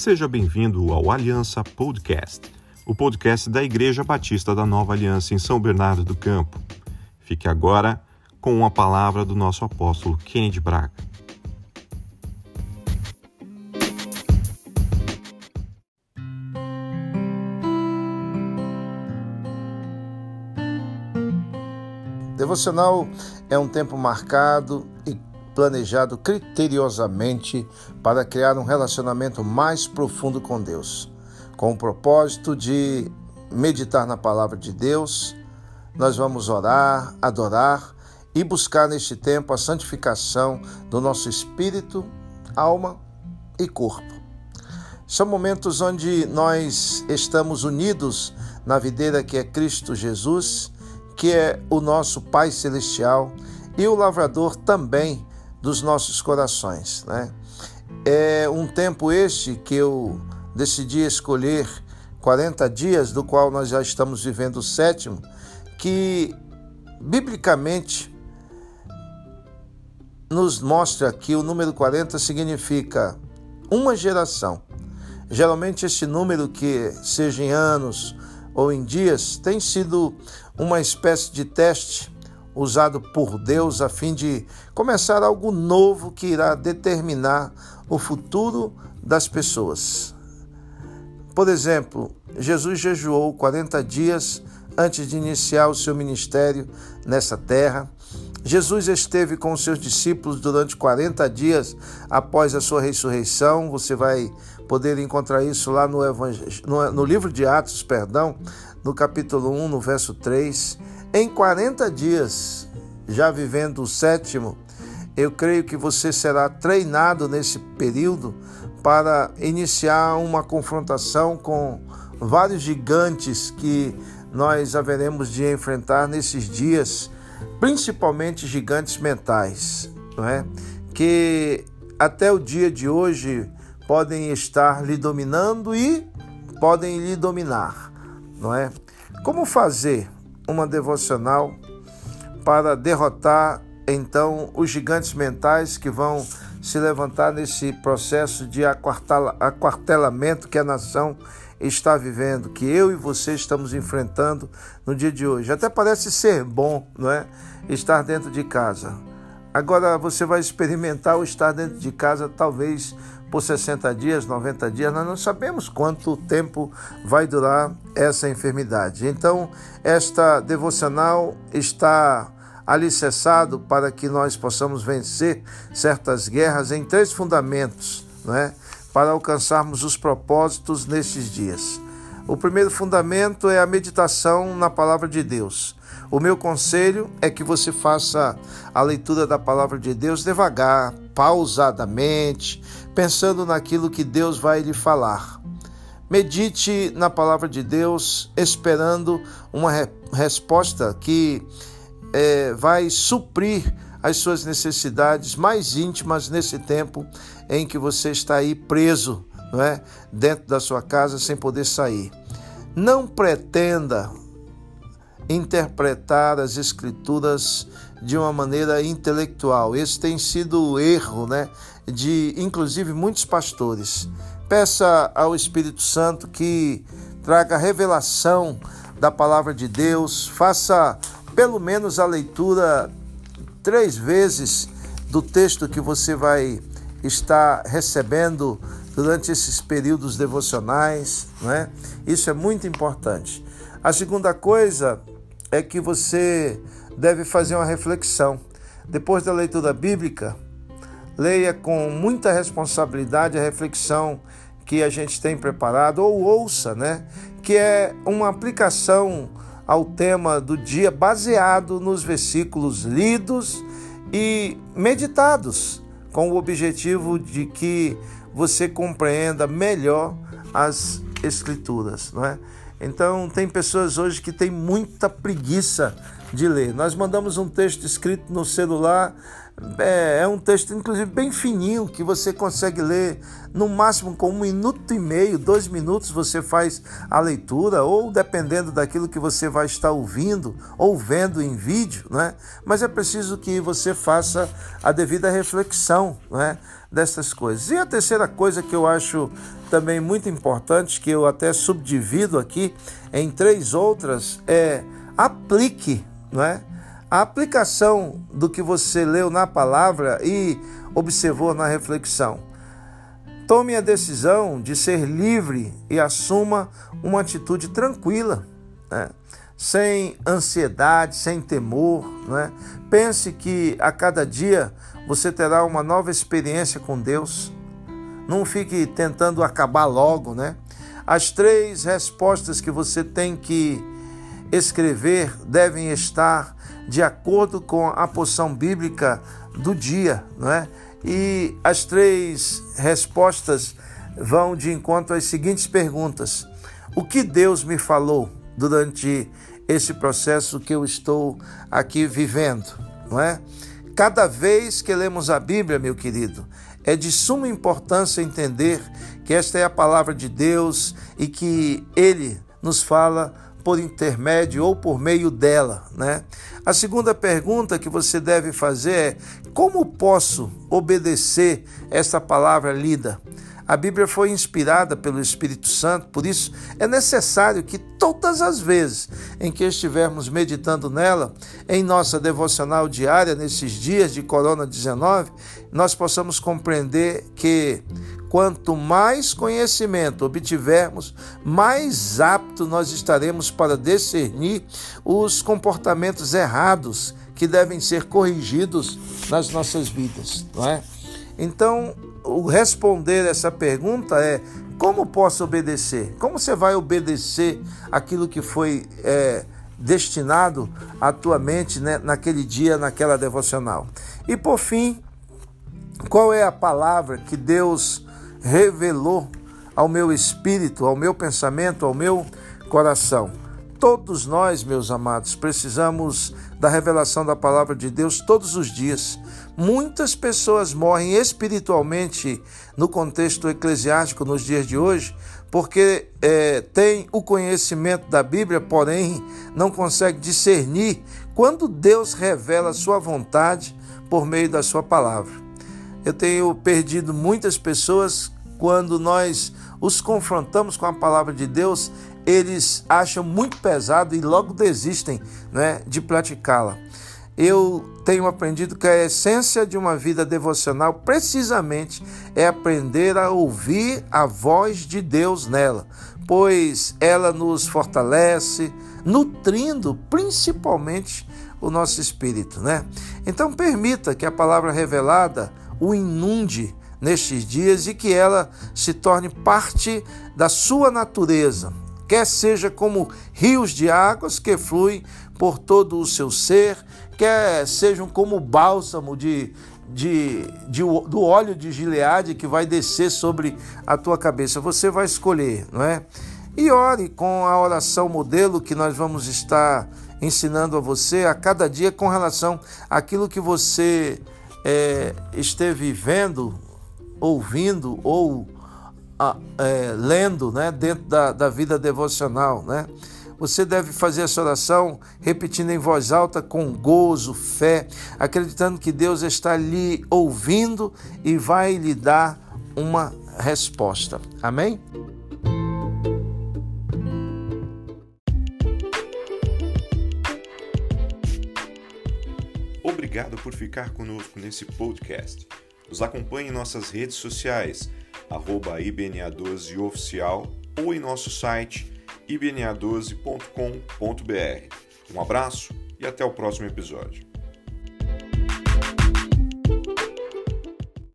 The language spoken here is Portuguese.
Seja bem-vindo ao Aliança Podcast, o podcast da Igreja Batista da Nova Aliança em São Bernardo do Campo. Fique agora com a palavra do nosso apóstolo Kennedy Braga. Devocional é um tempo marcado e planejado criteriosamente para criar um relacionamento mais profundo com Deus. Com o propósito de meditar na palavra de Deus, nós vamos orar, adorar e buscar neste tempo a santificação do nosso espírito, alma e corpo. São momentos onde nós estamos unidos na videira que é Cristo Jesus, que é o nosso Pai Celestial e o lavrador também dos nossos corações. Né? É um tempo este que eu decidi escolher 40 dias, do qual nós já estamos vivendo o sétimo, que biblicamente nos mostra que o número 40 significa uma geração. Geralmente esse número que seja em anos ou em dias tem sido uma espécie de teste usado por Deus a fim de começar algo novo que irá determinar o futuro das pessoas. Por exemplo, Jesus jejuou 40 dias antes de iniciar o seu ministério nessa terra. Jesus esteve com os seus discípulos durante 40 dias após a sua ressurreição. Você vai poder encontrar isso lá no, no, livro de Atos, perdão, no capítulo 1, no verso 3. Em 40 dias, já vivendo o sétimo, eu creio que você será treinado nesse período para iniciar uma confrontação com vários gigantes que nós haveremos de enfrentar nesses dias, principalmente gigantes mentais, não é? Que até o dia de hoje podem estar lhe dominando e podem lhe dominar, não é? Como fazer uma devocional para derrotar então os gigantes mentais que vão se levantar nesse processo de aquartelamento que a nação está vivendo, que eu e você estamos enfrentando no dia de hoje. Até parece ser bom, não é? Estar dentro de casa. Agora você vai experimentar o estar dentro de casa, talvez por 60 dias, 90 dias, nós não sabemos quanto tempo vai durar essa enfermidade. Então, esta devocional está alicerçado para que nós possamos vencer certas guerras em três fundamentos, não é? Para alcançarmos os propósitos nestes dias. O primeiro fundamento é a meditação na palavra de Deus. O meu conselho é que você faça a leitura da palavra de Deus devagar, pausadamente, pensando naquilo que Deus vai lhe falar. Medite na palavra de Deus, esperando uma re resposta que é, vai suprir as suas necessidades mais íntimas nesse tempo em que você está aí preso, não é, dentro da sua casa sem poder sair. Não pretenda interpretar as escrituras de uma maneira intelectual. Esse tem sido o erro, né, de inclusive muitos pastores. Peça ao Espírito Santo que traga revelação da palavra de Deus, faça pelo menos a leitura três vezes do texto que você vai estar recebendo durante esses períodos devocionais, né? Isso é muito importante. A segunda coisa é que você deve fazer uma reflexão. Depois da leitura bíblica, leia com muita responsabilidade a reflexão que a gente tem preparado, ou ouça, né? Que é uma aplicação ao tema do dia baseado nos versículos lidos e meditados, com o objetivo de que você compreenda melhor as Escrituras, não é? Então, tem pessoas hoje que têm muita preguiça de ler. Nós mandamos um texto escrito no celular, é, é, um texto, inclusive, bem fininho, que você consegue ler no máximo com um minuto e meio, dois minutos, você faz a leitura, ou dependendo daquilo que você vai estar ouvindo ou vendo em vídeo, né? mas é preciso que você faça a devida reflexão né? dessas coisas. E a terceira coisa que eu acho também muito importantes que eu até subdivido aqui em três outras é aplique, não é? A aplicação do que você leu na palavra e observou na reflexão. Tome a decisão de ser livre e assuma uma atitude tranquila, né? sem ansiedade, sem temor. Né? Pense que a cada dia você terá uma nova experiência com Deus. Não fique tentando acabar logo, né? As três respostas que você tem que escrever devem estar de acordo com a porção bíblica do dia, não é? E as três respostas vão de encontro às seguintes perguntas: O que Deus me falou durante esse processo que eu estou aqui vivendo, não é? Cada vez que lemos a Bíblia, meu querido, é de suma importância entender que esta é a palavra de Deus e que ele nos fala por intermédio ou por meio dela, né? A segunda pergunta que você deve fazer é: como posso obedecer esta palavra lida? A Bíblia foi inspirada pelo Espírito Santo, por isso é necessário que todas as vezes em que estivermos meditando nela, em nossa devocional diária, nesses dias de Corona-19, nós possamos compreender que quanto mais conhecimento obtivermos, mais apto nós estaremos para discernir os comportamentos errados que devem ser corrigidos nas nossas vidas, não é? Então, o responder essa pergunta é: como posso obedecer? Como você vai obedecer aquilo que foi é, destinado à tua mente né, naquele dia, naquela devocional? E por fim, qual é a palavra que Deus revelou ao meu espírito, ao meu pensamento, ao meu coração? Todos nós, meus amados, precisamos da revelação da palavra de Deus todos os dias. Muitas pessoas morrem espiritualmente no contexto eclesiástico nos dias de hoje porque é, tem o conhecimento da Bíblia, porém não consegue discernir quando Deus revela a sua vontade por meio da sua palavra. Eu tenho perdido muitas pessoas quando nós os confrontamos com a palavra de Deus, eles acham muito pesado e logo desistem né, de praticá-la. Eu tenho aprendido que a essência de uma vida devocional, precisamente, é aprender a ouvir a voz de Deus nela, pois ela nos fortalece, nutrindo principalmente o nosso espírito, né? Então permita que a palavra revelada o inunde nestes dias e que ela se torne parte da sua natureza, quer seja como rios de águas que fluem por todo o seu ser, quer sejam como bálsamo de, de, de, do óleo de Gileade que vai descer sobre a tua cabeça. Você vai escolher, não é? E ore com a oração modelo que nós vamos estar ensinando a você a cada dia com relação àquilo que você é, esteve vendo ouvindo ou é, lendo né, dentro da, da vida devocional. Né? Você deve fazer essa oração repetindo em voz alta, com gozo, fé, acreditando que Deus está lhe ouvindo e vai lhe dar uma resposta. Amém? Obrigado por ficar conosco nesse podcast. Nos acompanhe em nossas redes sociais, IBNA12Oficial ou em nosso site ibna12.com.br. Um abraço e até o próximo episódio.